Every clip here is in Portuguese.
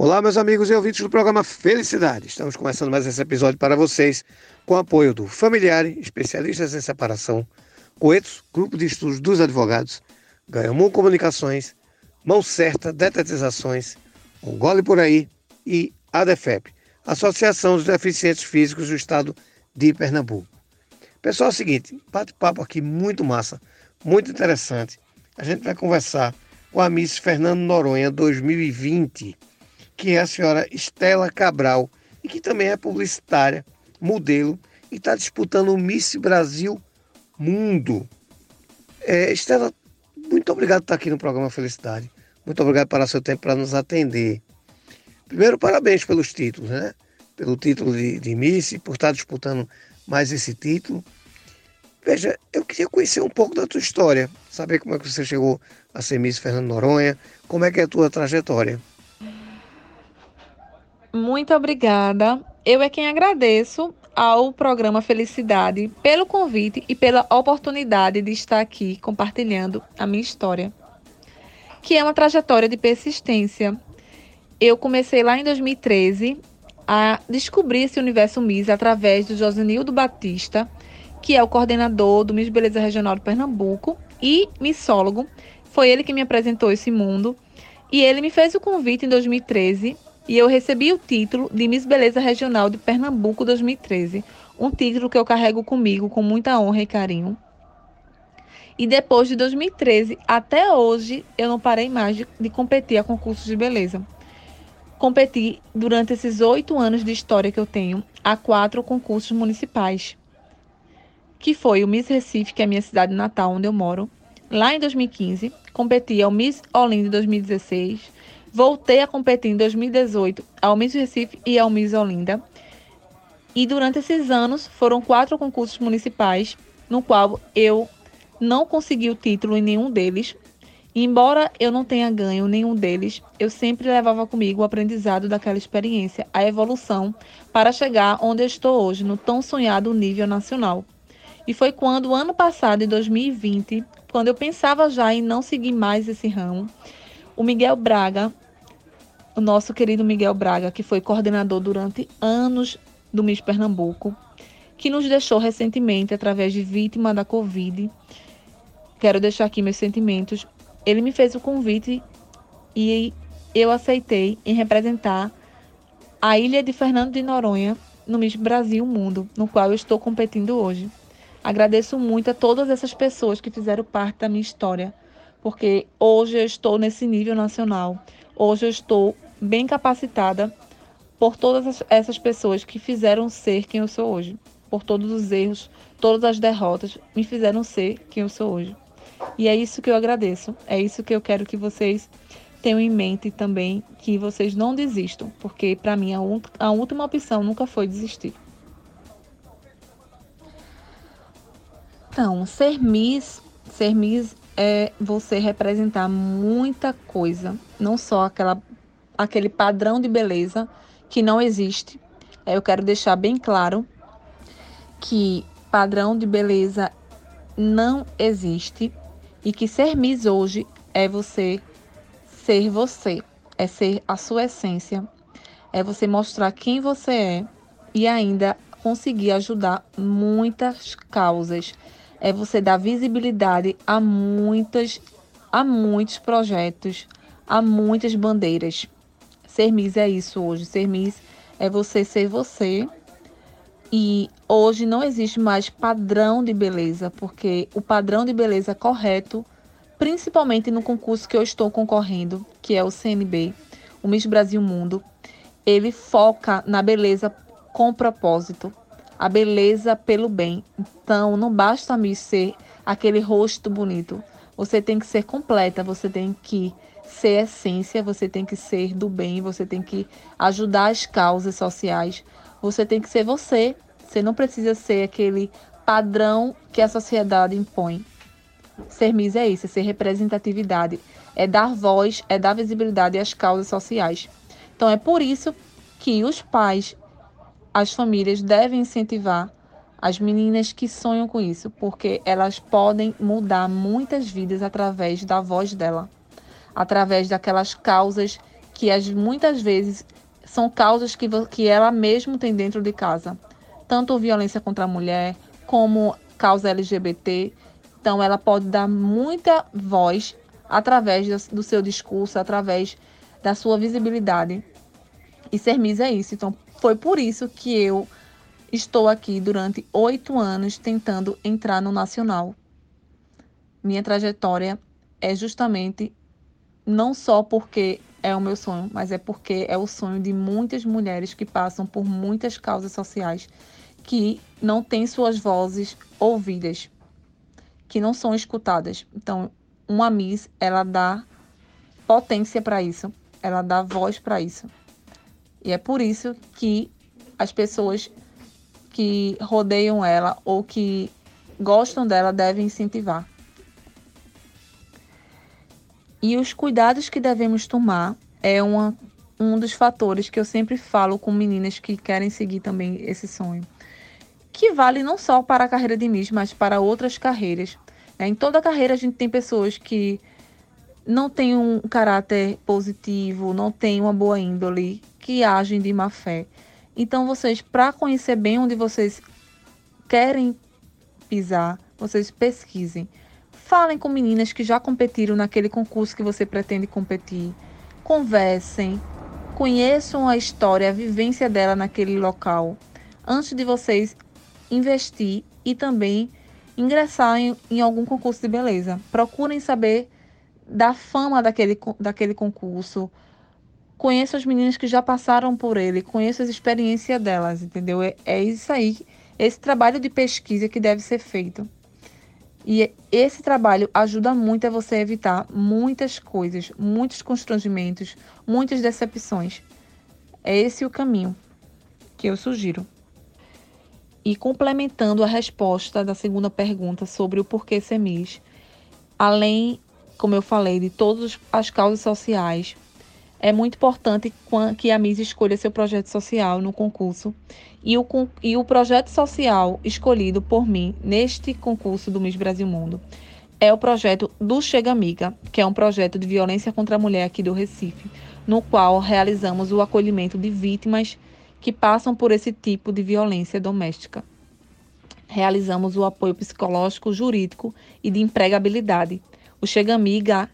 Olá, meus amigos e ouvintes do programa Felicidade. Estamos começando mais esse episódio para vocês com o apoio do Familiare, especialistas em separação, Coetos, Grupo de Estudos dos Advogados, Ganhamon Comunicações, Mão Certa, Detetizações, Um Gole Por Aí e ADEFEP, Associação dos Deficientes Físicos do Estado de Pernambuco. Pessoal, é o seguinte, bate-papo aqui muito massa, muito interessante. A gente vai conversar com a Miss Fernando Noronha 2020 que é a senhora Estela Cabral, e que também é publicitária, modelo, e está disputando o Miss Brasil Mundo. É, Estela, muito obrigado por estar aqui no programa Felicidade. Muito obrigado pelo seu tempo para nos atender. Primeiro, parabéns pelos títulos, né? Pelo título de, de Miss, por estar disputando mais esse título. Veja, eu queria conhecer um pouco da tua história, saber como é que você chegou a ser Miss Fernando Noronha, como é que é a tua trajetória. Muito obrigada. Eu é quem agradeço ao programa Felicidade pelo convite e pela oportunidade de estar aqui compartilhando a minha história, que é uma trajetória de persistência. Eu comecei lá em 2013 a descobrir esse universo Miss através do Josenildo Batista, que é o coordenador do Miss Beleza Regional de Pernambuco e missólogo. Foi ele que me apresentou esse mundo e ele me fez o convite em 2013 e eu recebi o título de Miss Beleza Regional de Pernambuco 2013, um título que eu carrego comigo com muita honra e carinho. E depois de 2013 até hoje, eu não parei mais de, de competir a concursos de beleza. Competi durante esses oito anos de história que eu tenho a quatro concursos municipais, que foi o Miss Recife, que é a minha cidade natal, onde eu moro. Lá em 2015, competi ao Miss Olinda 2016, Voltei a competir em 2018 ao Miss Recife e ao Miss Olinda. E durante esses anos foram quatro concursos municipais, no qual eu não consegui o título em nenhum deles. Embora eu não tenha ganho nenhum deles, eu sempre levava comigo o aprendizado daquela experiência, a evolução, para chegar onde eu estou hoje, no tão sonhado nível nacional. E foi quando, ano passado, em 2020, quando eu pensava já em não seguir mais esse ramo, o Miguel Braga, o nosso querido Miguel Braga, que foi coordenador durante anos do MIS Pernambuco, que nos deixou recentemente através de vítima da Covid. Quero deixar aqui meus sentimentos. Ele me fez o convite e eu aceitei em representar a ilha de Fernando de Noronha no Miss Brasil Mundo, no qual eu estou competindo hoje. Agradeço muito a todas essas pessoas que fizeram parte da minha história porque hoje eu estou nesse nível nacional. Hoje eu estou bem capacitada por todas essas pessoas que fizeram ser quem eu sou hoje. Por todos os erros, todas as derrotas me fizeram ser quem eu sou hoje. E é isso que eu agradeço. É isso que eu quero que vocês tenham em mente também, que vocês não desistam, porque para mim a, a última opção nunca foi desistir. Então, ser Miss, ser Miss é você representar muita coisa, não só aquela, aquele padrão de beleza que não existe. É, eu quero deixar bem claro que padrão de beleza não existe e que ser Miss hoje é você ser você, é ser a sua essência, é você mostrar quem você é e ainda conseguir ajudar muitas causas é você dar visibilidade a muitas a muitos projetos, a muitas bandeiras. Ser Miss é isso hoje. Ser Miss é você ser você. E hoje não existe mais padrão de beleza, porque o padrão de beleza correto, principalmente no concurso que eu estou concorrendo, que é o CNB, o Miss Brasil Mundo, ele foca na beleza com propósito a beleza pelo bem. Então, não basta me ser aquele rosto bonito. Você tem que ser completa, você tem que ser essência, você tem que ser do bem, você tem que ajudar as causas sociais. Você tem que ser você. Você não precisa ser aquele padrão que a sociedade impõe. Ser Miss é isso, é ser representatividade, é dar voz, é dar visibilidade às causas sociais. Então é por isso que os pais as famílias devem incentivar as meninas que sonham com isso, porque elas podem mudar muitas vidas através da voz dela, através daquelas causas que as, muitas vezes são causas que, que ela mesma tem dentro de casa. Tanto violência contra a mulher, como causa LGBT. Então, ela pode dar muita voz através do seu discurso, através da sua visibilidade. E ser Miss é isso. Então, foi por isso que eu estou aqui durante oito anos tentando entrar no Nacional. Minha trajetória é justamente não só porque é o meu sonho, mas é porque é o sonho de muitas mulheres que passam por muitas causas sociais que não têm suas vozes ouvidas, que não são escutadas. Então, uma Miss, ela dá potência para isso, ela dá voz para isso. E é por isso que as pessoas que rodeiam ela ou que gostam dela devem incentivar. E os cuidados que devemos tomar é uma, um dos fatores que eu sempre falo com meninas que querem seguir também esse sonho. Que vale não só para a carreira de Miss, mas para outras carreiras. É, em toda carreira a gente tem pessoas que não têm um caráter positivo, não têm uma boa índole, que agem de má fé. Então, vocês, para conhecer bem onde vocês querem pisar, vocês pesquisem. Falem com meninas que já competiram naquele concurso que você pretende competir. Conversem, conheçam a história, a vivência dela naquele local, antes de vocês investir e também ingressar em, em algum concurso de beleza. Procurem saber da fama daquele, daquele concurso. Conheçam as meninas que já passaram por ele, conheçam as experiências delas, entendeu? É, é isso aí, esse trabalho de pesquisa que deve ser feito. E esse trabalho ajuda muito a você evitar muitas coisas, muitos constrangimentos, muitas decepções. É esse o caminho que eu sugiro. E complementando a resposta da segunda pergunta sobre o porquê semis, além, como eu falei, de todas as causas sociais, é muito importante que a MIS escolha seu projeto social no concurso e o, e o projeto social escolhido por mim neste concurso do Miss Brasil Mundo é o projeto do Chega Amiga, que é um projeto de violência contra a mulher aqui do Recife, no qual realizamos o acolhimento de vítimas que passam por esse tipo de violência doméstica. Realizamos o apoio psicológico, jurídico e de empregabilidade. O Chega Amiga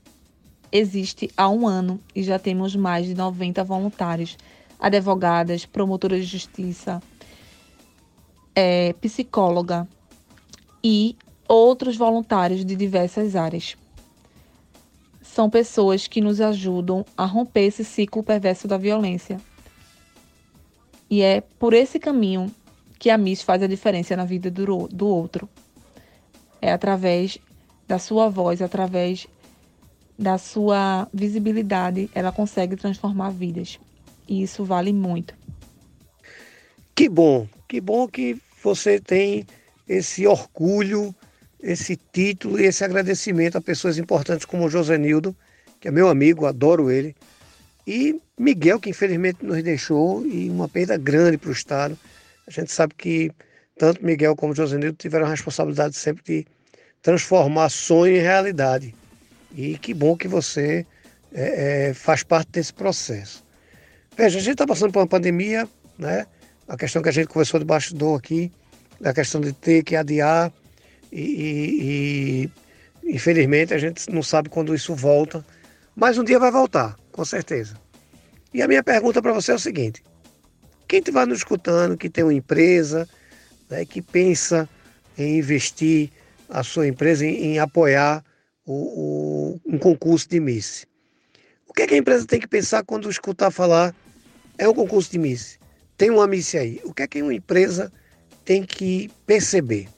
existe há um ano e já temos mais de 90 voluntários, advogadas, promotoras de justiça, é, psicóloga e outros voluntários de diversas áreas. São pessoas que nos ajudam a romper esse ciclo perverso da violência. E é por esse caminho que a Miss faz a diferença na vida do, do outro. É através da sua voz, através da sua visibilidade, ela consegue transformar vidas. E isso vale muito. Que bom, que bom que você tem esse orgulho, esse título e esse agradecimento a pessoas importantes como o José Nildo, que é meu amigo, adoro ele, e Miguel, que infelizmente nos deixou, e uma perda grande para o Estado. A gente sabe que tanto Miguel como José Nildo tiveram a responsabilidade sempre de transformar sonho em realidade. E que bom que você é, é, faz parte desse processo. Veja, a gente está passando por uma pandemia, né? A questão que a gente conversou de bastidor aqui, a questão de ter que adiar e, e, e infelizmente a gente não sabe quando isso volta, mas um dia vai voltar, com certeza. E a minha pergunta para você é o seguinte: quem estiver nos escutando, que tem uma empresa, né, que pensa em investir a sua empresa, em, em apoiar o, o, um concurso de Miss. O que, é que a empresa tem que pensar quando escutar falar é um concurso de Miss? Tem uma Miss aí. O que é que uma empresa tem que perceber?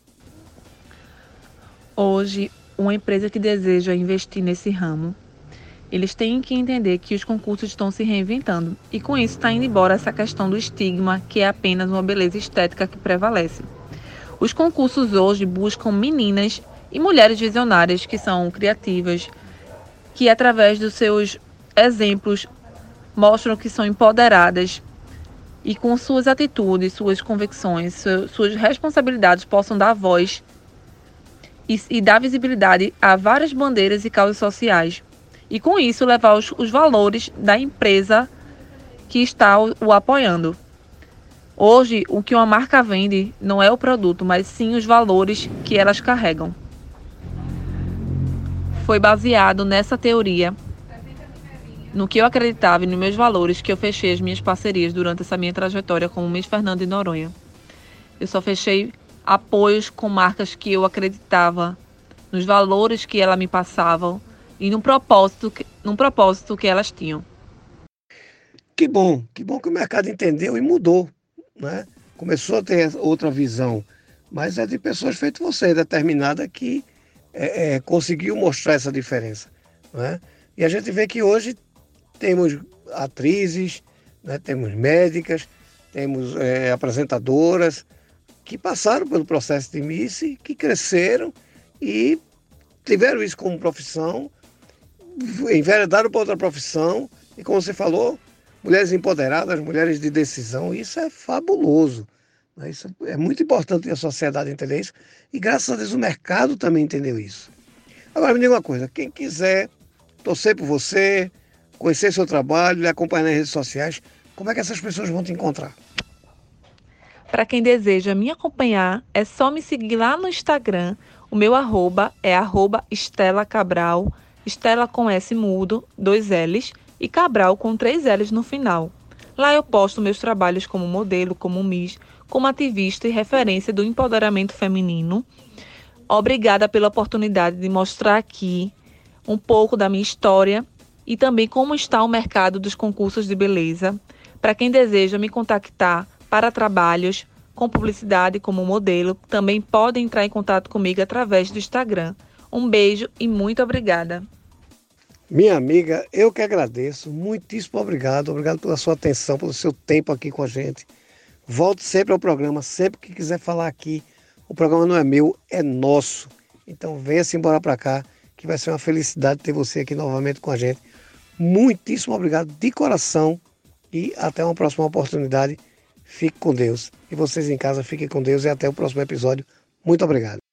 Hoje, uma empresa que deseja investir nesse ramo, eles têm que entender que os concursos estão se reinventando e com isso está indo embora essa questão do estigma que é apenas uma beleza estética que prevalece. Os concursos hoje buscam meninas e mulheres visionárias que são criativas, que através dos seus exemplos mostram que são empoderadas e com suas atitudes, suas convicções, suas responsabilidades possam dar voz e, e dar visibilidade a várias bandeiras e causas sociais e com isso levar os, os valores da empresa que está o, o apoiando. Hoje, o que uma marca vende não é o produto, mas sim os valores que elas carregam. Foi baseado nessa teoria, no que eu acreditava e nos meus valores, que eu fechei as minhas parcerias durante essa minha trajetória com o Miss Fernando de Noronha. Eu só fechei apoios com marcas que eu acreditava nos valores que elas me passavam e no propósito, no propósito que elas tinham. Que bom, que bom que o mercado entendeu e mudou né? começou a ter outra visão, mas é de pessoas feitas você, determinada, que é, é, conseguiu mostrar essa diferença. Né? E a gente vê que hoje temos atrizes, né? temos médicas, temos é, apresentadoras que passaram pelo processo de Miss, que cresceram e tiveram isso como profissão, enveredaram para outra profissão e, como você falou, mulheres empoderadas, mulheres de decisão, isso é fabuloso. Né? Isso é muito importante a sociedade entender isso e graças a Deus o mercado também entendeu isso. Agora me diga uma coisa, quem quiser torcer por você, conhecer seu trabalho, lhe acompanhar nas redes sociais, como é que essas pessoas vão te encontrar? Para quem deseja me acompanhar, é só me seguir lá no Instagram. O meu arroba é arroba Estela Cabral, Estela com S mudo, dois L's, e Cabral com três L's no final. Lá eu posto meus trabalhos como modelo, como Miss, como ativista e referência do empoderamento feminino. Obrigada pela oportunidade de mostrar aqui um pouco da minha história e também como está o mercado dos concursos de beleza. Para quem deseja me contactar para trabalhos com publicidade como modelo, também pode entrar em contato comigo através do Instagram. Um beijo e muito obrigada. Minha amiga, eu que agradeço, muitíssimo obrigado, obrigado pela sua atenção, pelo seu tempo aqui com a gente. Volte sempre ao programa, sempre que quiser falar aqui. O programa não é meu, é nosso. Então venha-se embora para cá, que vai ser uma felicidade ter você aqui novamente com a gente. Muitíssimo obrigado de coração e até uma próxima oportunidade. Fique com Deus. E vocês em casa, fiquem com Deus e até o próximo episódio. Muito obrigado.